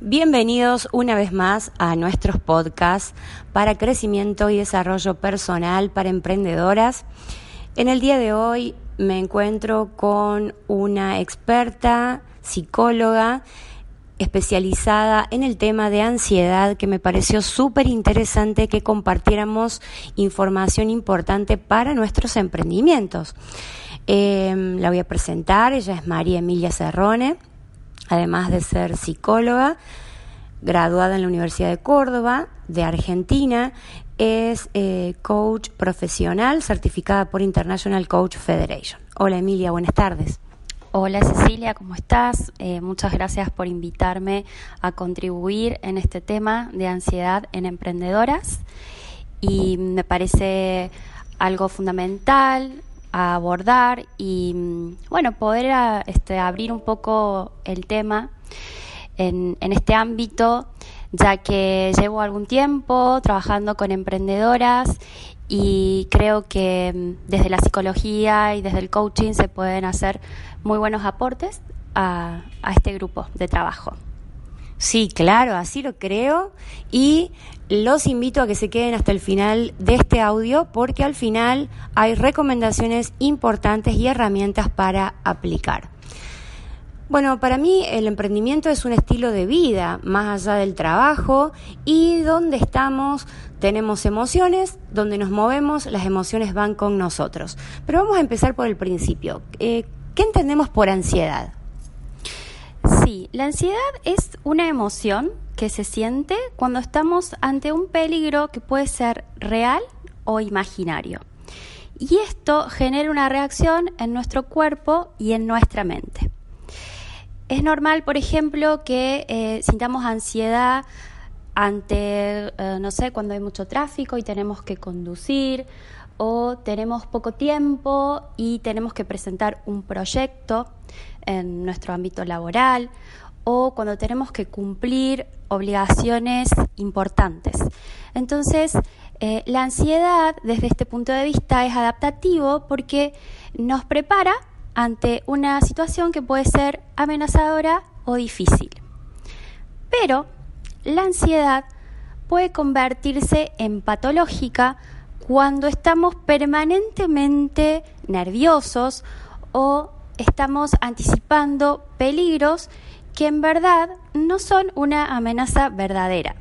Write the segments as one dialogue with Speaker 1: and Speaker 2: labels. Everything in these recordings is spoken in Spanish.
Speaker 1: Bienvenidos una vez más a nuestros podcasts para crecimiento y desarrollo personal para emprendedoras. En el día de hoy me encuentro con una experta psicóloga especializada en el tema de ansiedad que me pareció súper interesante que compartiéramos información importante para nuestros emprendimientos. Eh, la voy a presentar, ella es María Emilia Cerrone además de ser psicóloga, graduada en la Universidad de Córdoba, de Argentina, es eh, coach profesional certificada por International Coach Federation. Hola Emilia, buenas tardes.
Speaker 2: Hola Cecilia, ¿cómo estás? Eh, muchas gracias por invitarme a contribuir en este tema de ansiedad en emprendedoras y me parece algo fundamental, a abordar y mm, bueno, poder ah, este, abrir un poco el tema en, en este ámbito, ya que llevo algún tiempo trabajando con emprendedoras y creo que mm, desde la psicología y desde el coaching se pueden hacer muy buenos aportes a, a este grupo de trabajo.
Speaker 1: Sí, claro, así lo creo y los invito a que se queden hasta el final de este audio porque al final hay recomendaciones importantes y herramientas para aplicar. Bueno, para mí el emprendimiento es un estilo de vida más allá del trabajo y donde estamos tenemos emociones, donde nos movemos, las emociones van con nosotros. Pero vamos a empezar por el principio. Eh, ¿Qué entendemos por ansiedad?
Speaker 2: Sí, la ansiedad es una emoción que se siente cuando estamos ante un peligro que puede ser real o imaginario. Y esto genera una reacción en nuestro cuerpo y en nuestra mente. Es normal, por ejemplo, que eh, sintamos ansiedad ante, eh, no sé, cuando hay mucho tráfico y tenemos que conducir o tenemos poco tiempo y tenemos que presentar un proyecto en nuestro ámbito laboral o cuando tenemos que cumplir obligaciones importantes. Entonces, eh, la ansiedad desde este punto de vista es adaptativo porque nos prepara ante una situación que puede ser amenazadora o difícil. Pero la ansiedad puede convertirse en patológica cuando estamos permanentemente nerviosos o estamos anticipando peligros que en verdad no son una amenaza verdadera.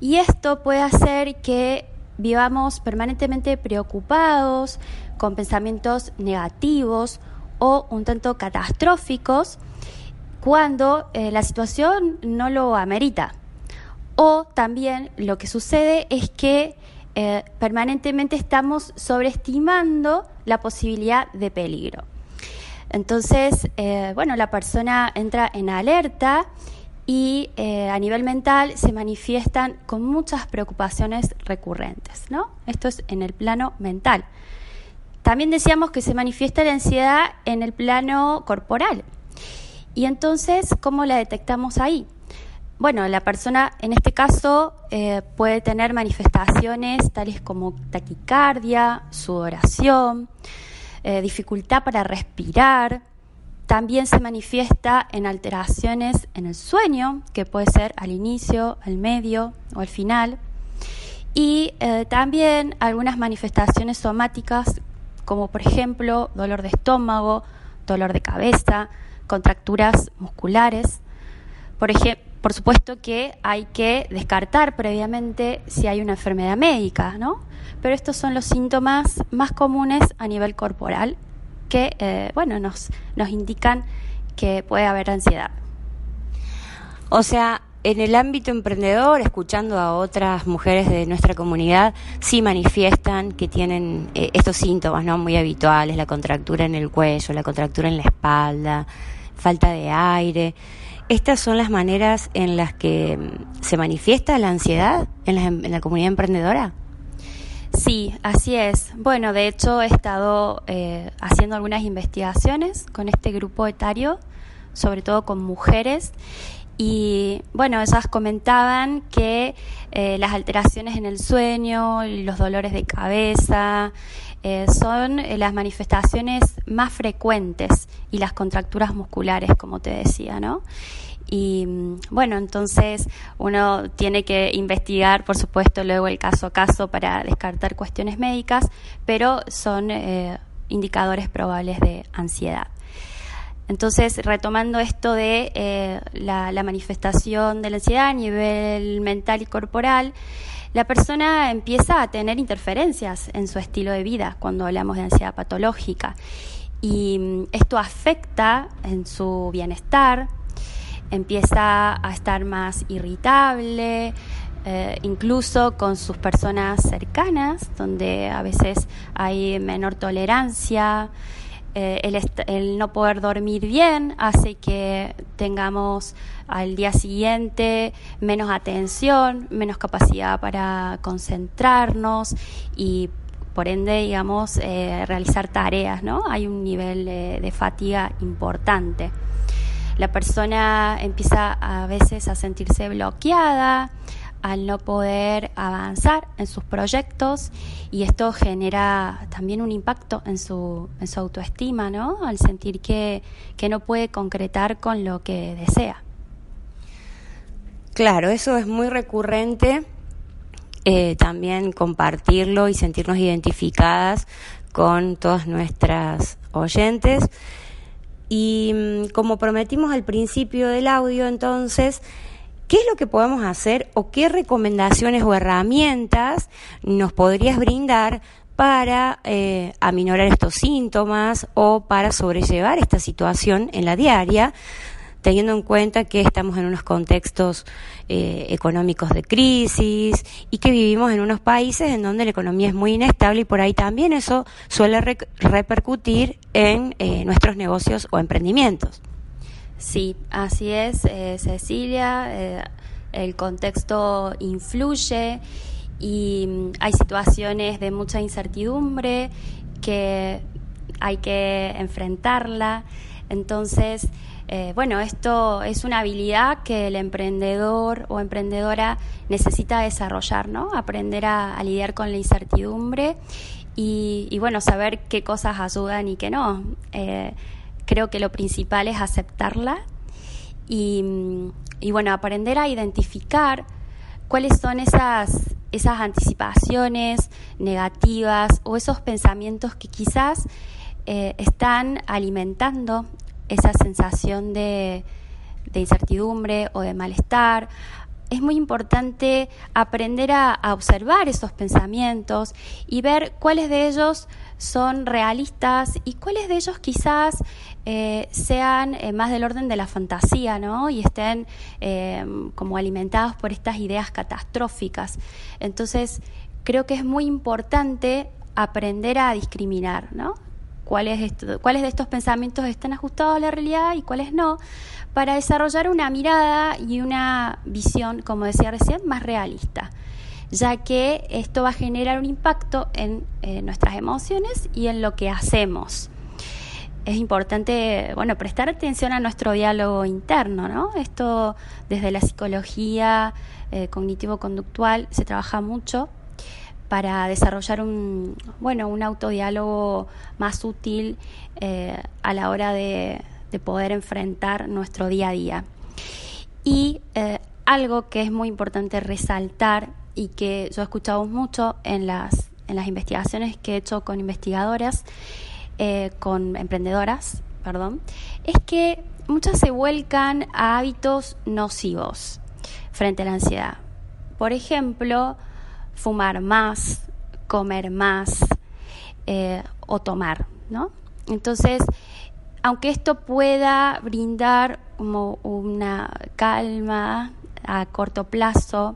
Speaker 2: Y esto puede hacer que vivamos permanentemente preocupados, con pensamientos negativos o un tanto catastróficos cuando eh, la situación no lo amerita. O también lo que sucede es que eh, permanentemente estamos sobreestimando la posibilidad de peligro. Entonces, eh, bueno, la persona entra en alerta y eh, a nivel mental se manifiestan con muchas preocupaciones recurrentes, ¿no? Esto es en el plano mental. También decíamos que se manifiesta la ansiedad en el plano corporal. Y entonces, ¿cómo la detectamos ahí? Bueno, la persona en este caso eh, puede tener manifestaciones tales como taquicardia, sudoración, eh, dificultad para respirar. También se manifiesta en alteraciones en el sueño, que puede ser al inicio, al medio o al final. Y eh, también algunas manifestaciones somáticas, como por ejemplo dolor de estómago, dolor de cabeza, contracturas musculares. Por ejemplo, por supuesto que hay que descartar previamente si hay una enfermedad médica, ¿no? Pero estos son los síntomas más comunes a nivel corporal que, eh, bueno, nos, nos indican que puede haber ansiedad.
Speaker 1: O sea, en el ámbito emprendedor, escuchando a otras mujeres de nuestra comunidad, sí manifiestan que tienen eh, estos síntomas ¿no? muy habituales, la contractura en el cuello, la contractura en la espalda, falta de aire ¿Estas son las maneras en las que mm, se manifiesta la ansiedad en la, comunidad emprendedora?
Speaker 2: Sí, así es. Bueno, de hecho he estado eh, haciendo algunas investigaciones con este grupo etario, sobre todo con mujeres, y bueno, ellas comentaban que eh, las alteraciones en el sueño, los dolores de cabeza, eh, son eh, las manifestaciones más frecuentes y las contracturas musculares, como te decía, ¿no? Y mm, bueno, entonces uno tiene que investigar, por supuesto, luego el caso a caso para descartar cuestiones médicas, pero son indicadores probables de ansiedad. Entonces, retomando esto de eh, la, manifestación de la ansiedad a nivel mental y corporal, la persona empieza a tener interferencias en su estilo de vida cuando hablamos de ansiedad patológica. Y mm, esto afecta en su bienestar, empieza a estar más irritable, eh, incluso con sus personas cercanas, donde a veces hay menor tolerancia. Eh, el, no poder dormir bien hace que tengamos al día siguiente menos atención, menos capacidad para concentrarnos y por ende, digamos, eh, realizar tareas, ¿no? Hay un nivel de fatiga importante. La persona empieza a veces a sentirse bloqueada, al no poder avanzar en sus proyectos y esto genera también un impacto en su, en su autoestima, ¿no? Al sentir que, no puede concretar con lo que desea.
Speaker 1: Claro, eso es muy recurrente. Eh, también compartirlo y sentirnos identificadas con todas nuestras oyentes. Y mm, como prometimos al principio del audio, entonces, ¿Qué es lo que podemos hacer o qué recomendaciones o herramientas nos podrías brindar para eh, aminorar estos síntomas o para sobrellevar esta situación en la diaria, teniendo en cuenta que estamos en unos contextos eh, económicos de crisis y que vivimos en unos países en donde la economía es muy inestable y por ahí también eso suele repercutir en eh, nuestros negocios o emprendimientos.
Speaker 2: Sí, así es, eh, Cecilia. Eh, el contexto influye y mm, hay situaciones de mucha incertidumbre que hay que enfrentarla. Entonces, eh, bueno, esto es una habilidad que el emprendedor o emprendedora necesita desarrollar, ¿no? Aprender a, lidiar con la incertidumbre y, y, bueno, saber qué cosas ayudan y qué no. Creo que lo principal es aceptarla y, bueno, aprender a identificar cuáles son esas, esas anticipaciones negativas o esos pensamientos que quizás eh, están alimentando esa sensación de, de, incertidumbre o de malestar. Es muy importante aprender a observar esos pensamientos y ver cuáles de ellos son realistas y cuáles de ellos quizás eh, sean eh, más del orden de la fantasía, ¿no? Y estén eh, como alimentados por estas ideas catastróficas. Entonces, creo que es muy importante aprender a discriminar, ¿no? Cuáles, de estos pensamientos están ajustados a la realidad y cuáles no, para desarrollar una mirada y una visión, como decía recién, más realista ya que esto va a generar un impacto en eh, nuestras emociones y en lo que hacemos. Es importante, bueno, prestar atención a nuestro diálogo interno, ¿no? Esto desde la psicología eh, cognitivo-conductual se trabaja mucho para desarrollar un, bueno, un autodiálogo más útil eh, a la hora de, de, poder enfrentar nuestro día a día. Y algo que es muy importante resaltar y que yo he escuchado mucho en las, en las investigaciones que he hecho con investigadoras, eh, con emprendedoras, perdón, es que muchas se vuelcan a hábitos nocivos frente a la ansiedad. Por ejemplo, fumar más, comer más eh, o tomar, ¿no? Entonces, aunque esto pueda brindar como una calma a corto plazo,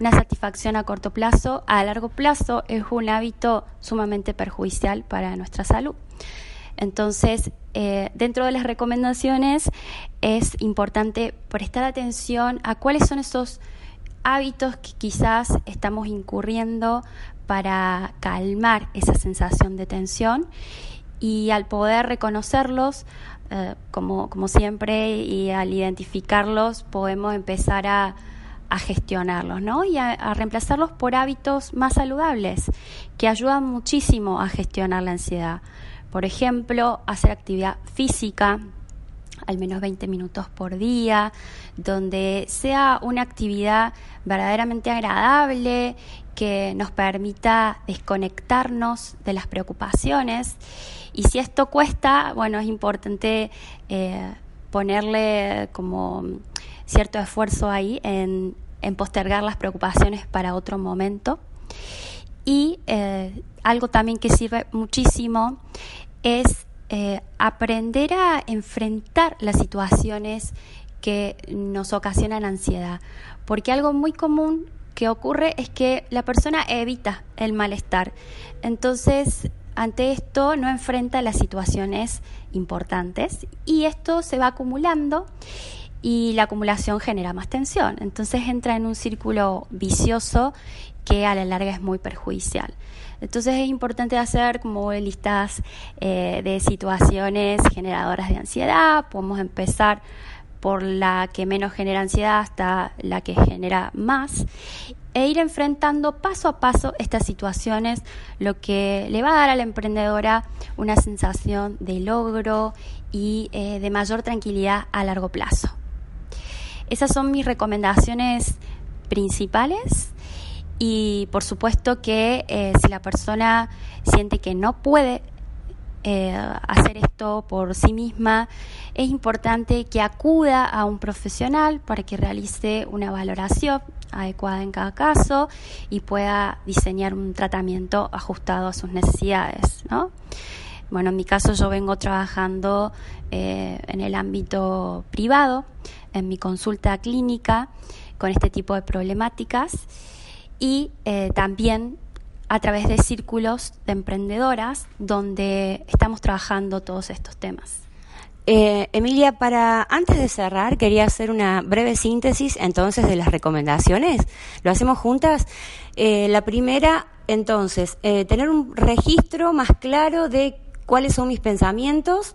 Speaker 2: una satisfacción a corto plazo, a largo plazo es un hábito sumamente perjudicial para nuestra salud. Entonces, eh, dentro de las recomendaciones es importante prestar atención a cuáles son esos hábitos que quizás estamos incurriendo para calmar esa sensación de tensión y al poder reconocerlos, eh, como, como siempre, y al identificarlos, podemos empezar a, gestionarlos, ¿no? Y a, reemplazarlos por hábitos más saludables, que ayudan muchísimo a gestionar la ansiedad. Por ejemplo, hacer actividad física, al menos 20 minutos por día, donde sea una actividad verdaderamente agradable, que nos permita desconectarnos de las preocupaciones. Y si esto cuesta, bueno, es importante eh, ponerle como cierto esfuerzo ahí en, en, postergar las preocupaciones para otro momento. Y eh, algo también que sirve muchísimo es eh, aprender a enfrentar las situaciones que nos ocasionan ansiedad. Porque algo muy común que ocurre es que la persona evita el malestar. Entonces, ante esto no enfrenta las situaciones importantes y esto se va acumulando y la acumulación genera más tensión. Entonces entra en un círculo vicioso que a la larga es muy perjudicial. Entonces es importante hacer como listas eh, de situaciones generadoras de ansiedad. Podemos empezar por la que menos genera ansiedad hasta la que genera más e ir enfrentando paso a paso estas situaciones, lo que le va a dar a la emprendedora una sensación de logro y eh, de mayor tranquilidad a largo plazo. Esas son mis recomendaciones principales y por supuesto que eh, si la persona siente que no puede eh, hacer esto por sí misma, es importante que acuda a un profesional para que realice una valoración adecuada en cada caso y pueda diseñar un tratamiento ajustado a sus necesidades. ¿no? Bueno, en mi caso yo vengo trabajando eh, en el ámbito privado, en mi consulta clínica, con este tipo de problemáticas y eh, también a través de círculos de emprendedoras donde estamos trabajando todos estos temas.
Speaker 1: Eh, Emilia, para antes de cerrar, quería hacer una breve síntesis entonces de las recomendaciones. ¿Lo hacemos juntas? Eh, la primera, entonces, tener un registro más claro de cuáles son mis pensamientos,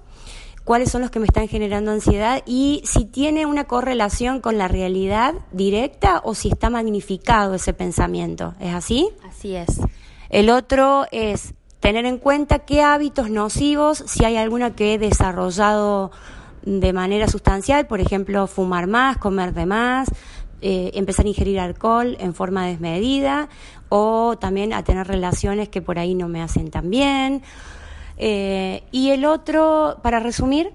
Speaker 1: cuáles son los que me están generando ansiedad y si tiene una correlación con la realidad directa o si está magnificado ese pensamiento. ¿Es así?
Speaker 2: Así es.
Speaker 1: El otro es tener en cuenta qué hábitos nocivos, si hay alguna que he desarrollado de manera sustancial, por ejemplo, fumar más, comer de más, eh, empezar a ingerir alcohol en forma desmedida o también a tener relaciones que por ahí no me hacen tan bien. Eh, y el otro, para resumir,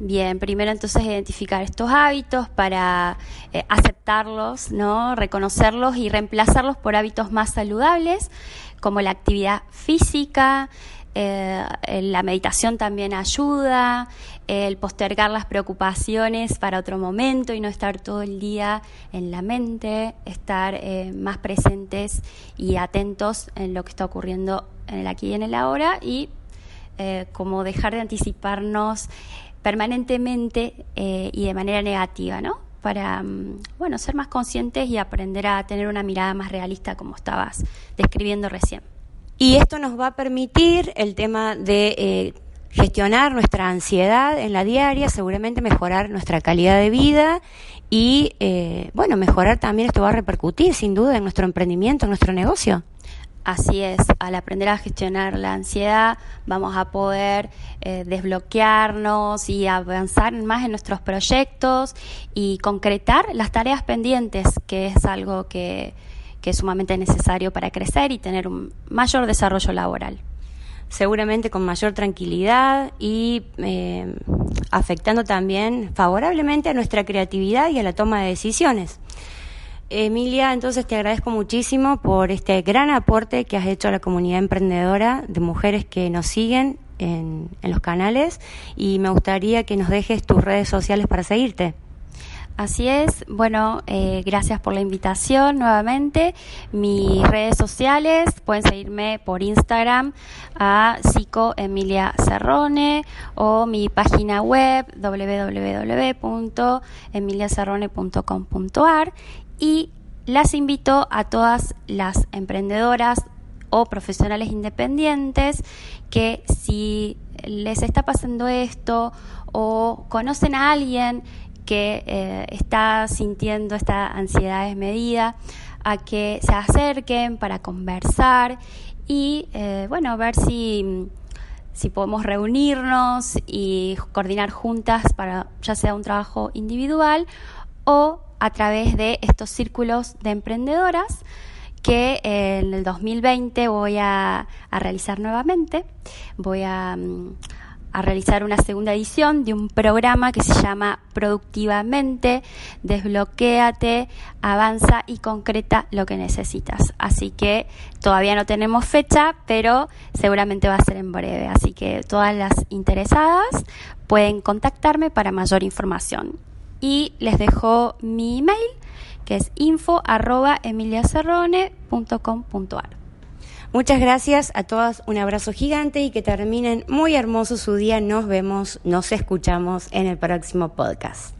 Speaker 2: Bien, primero entonces identificar estos hábitos para eh, aceptarlos, ¿no? reconocerlos y reemplazarlos por hábitos más saludables como la actividad física, eh, la meditación también ayuda, el postergar las preocupaciones para otro momento y no estar todo el día en la mente, estar más presentes y atentos en lo que está ocurriendo en el aquí y en el ahora y eh, como dejar de anticiparnos permanentemente y de manera negativa, ¿no? para mm, bueno, ser más conscientes y aprender a tener una mirada más realista como estabas describiendo recién.
Speaker 1: Y esto nos va a permitir el tema de eh, gestionar nuestra ansiedad en la diaria, seguramente mejorar nuestra calidad de vida y, eh, bueno, mejorar también, esto va a repercutir sin duda en nuestro emprendimiento, en nuestro negocio.
Speaker 2: Así es, al aprender a gestionar la ansiedad vamos a poder eh, desbloquearnos y avanzar más en nuestros proyectos y concretar las tareas pendientes, que es algo que, que es sumamente necesario para crecer y tener un mayor desarrollo laboral.
Speaker 1: Seguramente con mayor tranquilidad y eh, afectando también favorablemente a nuestra creatividad y a la toma de decisiones. Emilia, entonces te agradezco muchísimo por este gran aporte que has hecho a la comunidad emprendedora de mujeres que nos siguen en, los canales y me gustaría que nos dejes tus redes sociales para seguirte.
Speaker 2: Así es. Bueno, eh, gracias por la invitación nuevamente. Mis redes sociales pueden seguirme por Instagram a Psico Emilia o mi página web www.emiliacerrone.com.ar y las invito a todas las emprendedoras o profesionales independientes que si les está pasando esto o conocen a alguien que eh, está sintiendo esta ansiedad desmedida, a que se acerquen para conversar y, eh, bueno, ver si, si podemos reunirnos y coordinar juntas para ya sea un trabajo individual o a través de estos círculos de emprendedoras que eh, en el 2020 voy a, realizar nuevamente. Voy a... Mm, a realizar una segunda edición de un programa que se llama Productivamente, desbloquéate, avanza y concreta lo que necesitas. Así que todavía no tenemos fecha, pero seguramente va a ser en breve. Así que todas las interesadas pueden contactarme para mayor información. Y les dejo mi email que es info.
Speaker 1: Muchas gracias a todas, un abrazo gigante y que terminen muy hermoso su día. Nos vemos, nos escuchamos en el próximo podcast.